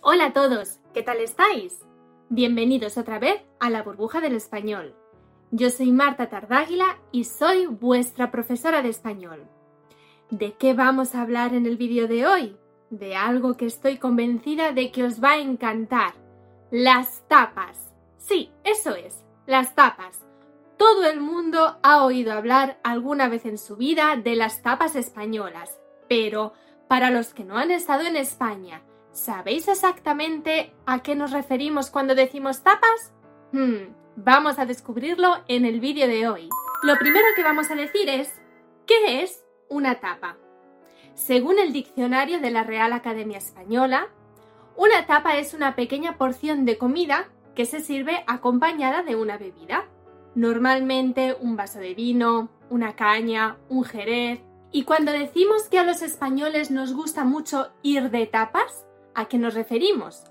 Hola a todos, ¿qué tal estáis? Bienvenidos otra vez a la burbuja del español. Yo soy Marta Tardáguila y soy vuestra profesora de español. ¿De qué vamos a hablar en el vídeo de hoy? De algo que estoy convencida de que os va a encantar. Las tapas. Sí, eso es, las tapas. Todo el mundo ha oído hablar alguna vez en su vida de las tapas españolas, pero para los que no han estado en España ¿Sabéis exactamente a qué nos referimos cuando decimos tapas? Hmm, vamos a descubrirlo en el vídeo de hoy. Lo primero que vamos a decir es, ¿qué es una tapa? Según el diccionario de la Real Academia Española, una tapa es una pequeña porción de comida que se sirve acompañada de una bebida. Normalmente un vaso de vino, una caña, un jerez. Y cuando decimos que a los españoles nos gusta mucho ir de tapas, ¿A qué nos referimos?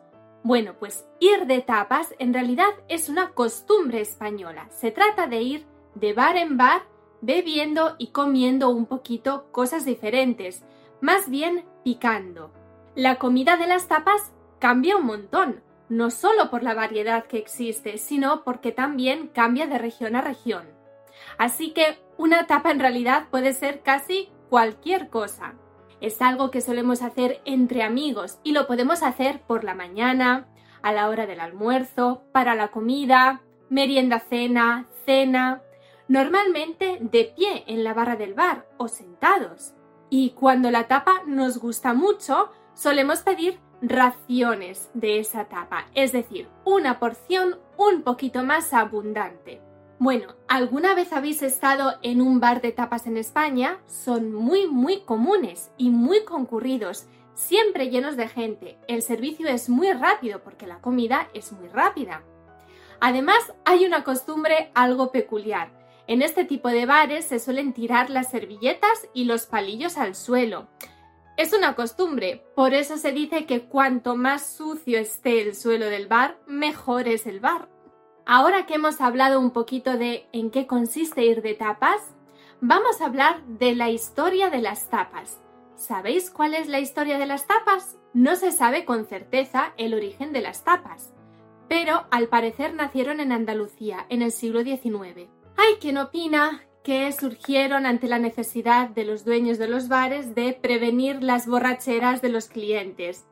Bueno, pues ir de tapas en realidad es una costumbre española. Se trata de ir de bar en bar bebiendo y comiendo un poquito cosas diferentes, más bien picando. La comida de las tapas cambia un montón, no solo por la variedad que existe, sino porque también cambia de región a región. Así que una tapa en realidad puede ser casi cualquier cosa. Es algo que solemos hacer entre amigos y lo podemos hacer por la mañana, a la hora del almuerzo, para la comida, merienda cena, cena, normalmente de pie en la barra del bar o sentados. Y cuando la tapa nos gusta mucho, solemos pedir raciones de esa tapa, es decir, una porción un poquito más abundante. Bueno, ¿alguna vez habéis estado en un bar de tapas en España? Son muy, muy comunes y muy concurridos, siempre llenos de gente. El servicio es muy rápido porque la comida es muy rápida. Además, hay una costumbre algo peculiar. En este tipo de bares se suelen tirar las servilletas y los palillos al suelo. Es una costumbre, por eso se dice que cuanto más sucio esté el suelo del bar, mejor es el bar. Ahora que hemos hablado un poquito de en qué consiste ir de tapas, vamos a hablar de la historia de las tapas. ¿Sabéis cuál es la historia de las tapas? No se sabe con certeza el origen de las tapas, pero al parecer nacieron en Andalucía en el siglo XIX. Hay quien opina que surgieron ante la necesidad de los dueños de los bares de prevenir las borracheras de los clientes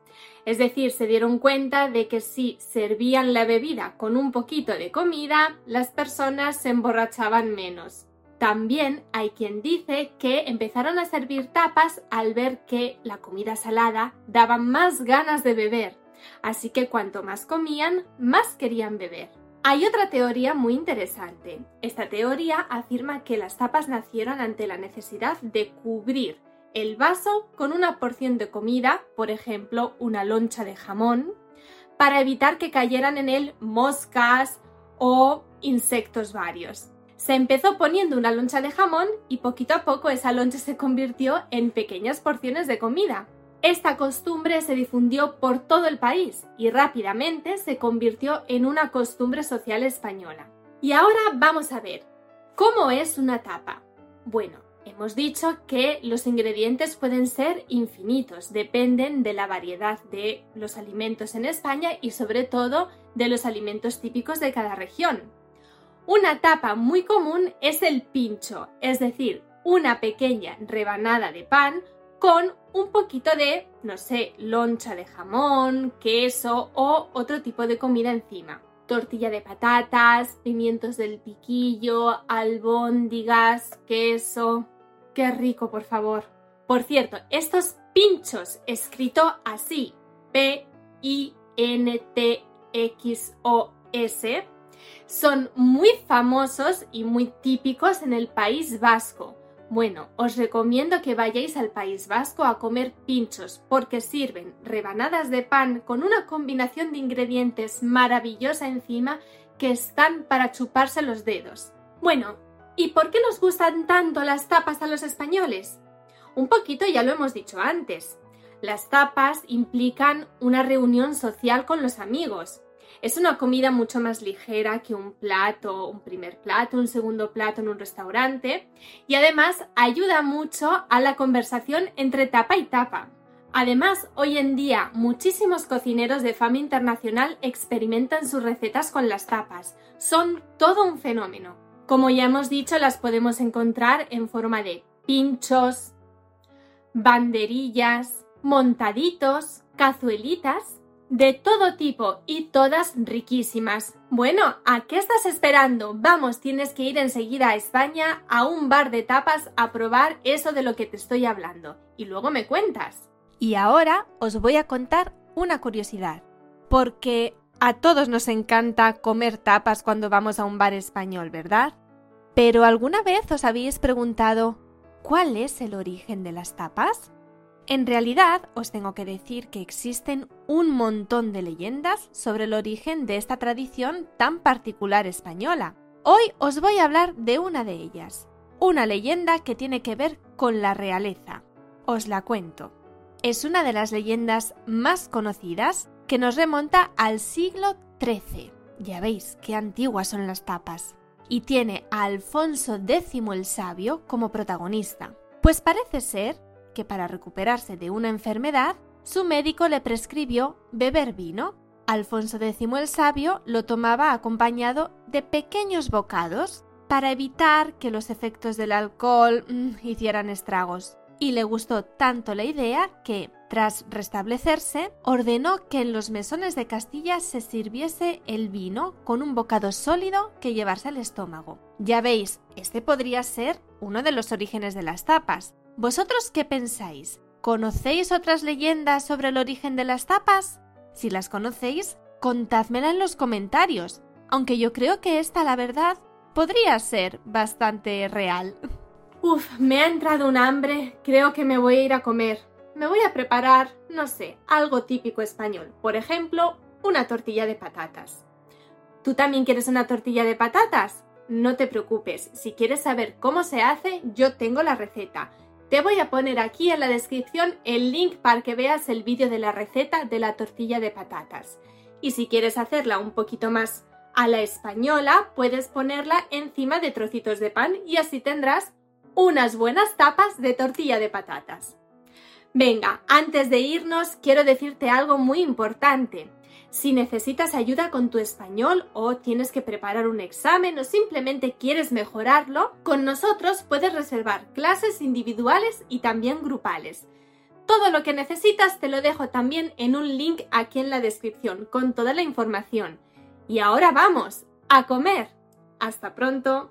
es decir, se dieron cuenta de que si servían la bebida con un poquito de comida, las personas se emborrachaban menos. También hay quien dice que empezaron a servir tapas al ver que la comida salada daba más ganas de beber, así que cuanto más comían, más querían beber. Hay otra teoría muy interesante. Esta teoría afirma que las tapas nacieron ante la necesidad de cubrir el vaso con una porción de comida, por ejemplo, una loncha de jamón, para evitar que cayeran en él moscas o insectos varios. Se empezó poniendo una loncha de jamón y poquito a poco esa loncha se convirtió en pequeñas porciones de comida. Esta costumbre se difundió por todo el país y rápidamente se convirtió en una costumbre social española. Y ahora vamos a ver, ¿cómo es una tapa? Bueno, Hemos dicho que los ingredientes pueden ser infinitos, dependen de la variedad de los alimentos en España y sobre todo de los alimentos típicos de cada región. Una tapa muy común es el pincho, es decir, una pequeña rebanada de pan con un poquito de, no sé, loncha de jamón, queso o otro tipo de comida encima. Tortilla de patatas, pimientos del piquillo, albóndigas, queso, Qué rico, por favor. Por cierto, estos pinchos, escrito así, P-I-N-T-X-O-S, son muy famosos y muy típicos en el País Vasco, Bueno, os recomiendo que vayáis al País Vasco a comer pinchos porque sirven rebanadas de pan con una combinación de ingredientes maravillosa encima que están para chuparse los dedos. Bueno, ¿y por qué nos gustan tanto las tapas a los españoles? Un poquito ya lo hemos dicho antes. Las tapas implican una reunión social con los amigos. Es una comida mucho más ligera que un plato, un primer plato, un segundo plato en un restaurante y además ayuda mucho a la conversación entre tapa y tapa. Además, hoy en día muchísimos cocineros de fama internacional experimentan sus recetas con las tapas. Son todo un fenómeno. Como ya hemos dicho, las podemos encontrar en forma de pinchos, banderillas, montaditos, cazuelitas, de todo tipo y todas riquísimas. Bueno, ¿a qué estás esperando? Vamos, tienes que ir enseguida a España a un bar de tapas a probar eso de lo que te estoy hablando. Y luego me cuentas. Y ahora os voy a contar una curiosidad. Porque a todos nos encanta comer tapas cuando vamos a un bar español, ¿verdad? Pero ¿alguna vez os habéis preguntado cuál es el origen de las tapas? En realidad, os tengo que decir que existen un montón de leyendas sobre el origen de esta tradición tan particular española. Hoy os voy a hablar de una de ellas, una leyenda que tiene que ver con la realeza. Os la cuento. Es una de las leyendas más conocidas que nos remonta al siglo XIII. Ya veis qué antiguas son las tapas. Y tiene a Alfonso X el Sabio como protagonista. Pues parece ser que para recuperarse de una enfermedad, su médico le prescribió beber vino. Alfonso X el Sabio lo tomaba acompañado de pequeños bocados para evitar que los efectos del alcohol mm, hicieran estragos. Y le gustó tanto la idea que, tras restablecerse, ordenó que en los mesones de Castilla se sirviese el vino con un bocado sólido que llevarse al estómago. Ya veis, este podría ser uno de los orígenes de las tapas, ¿Vosotros qué pensáis? ¿Conocéis otras leyendas sobre el origen de las tapas? Si las conocéis, contádmela en los comentarios, aunque yo creo que esta, la verdad, podría ser bastante real. Uf, me ha entrado un hambre, creo que me voy a ir a comer. Me voy a preparar, no sé, algo típico español. Por ejemplo, una tortilla de patatas. ¿Tú también quieres una tortilla de patatas? No te preocupes, si quieres saber cómo se hace, yo tengo la receta te voy a poner aquí en la descripción el link para que veas el vídeo de la receta de la tortilla de patatas. Y si quieres hacerla un poquito más a la española, puedes ponerla encima de trocitos de pan y así tendrás unas buenas tapas de tortilla de patatas. Venga, antes de irnos, quiero decirte algo muy importante. Si necesitas ayuda con tu español o tienes que preparar un examen o simplemente quieres mejorarlo, con nosotros puedes reservar clases individuales y también grupales. Todo lo que necesitas te lo dejo también en un link aquí en la descripción con toda la información. Y ahora vamos, a comer. Hasta pronto.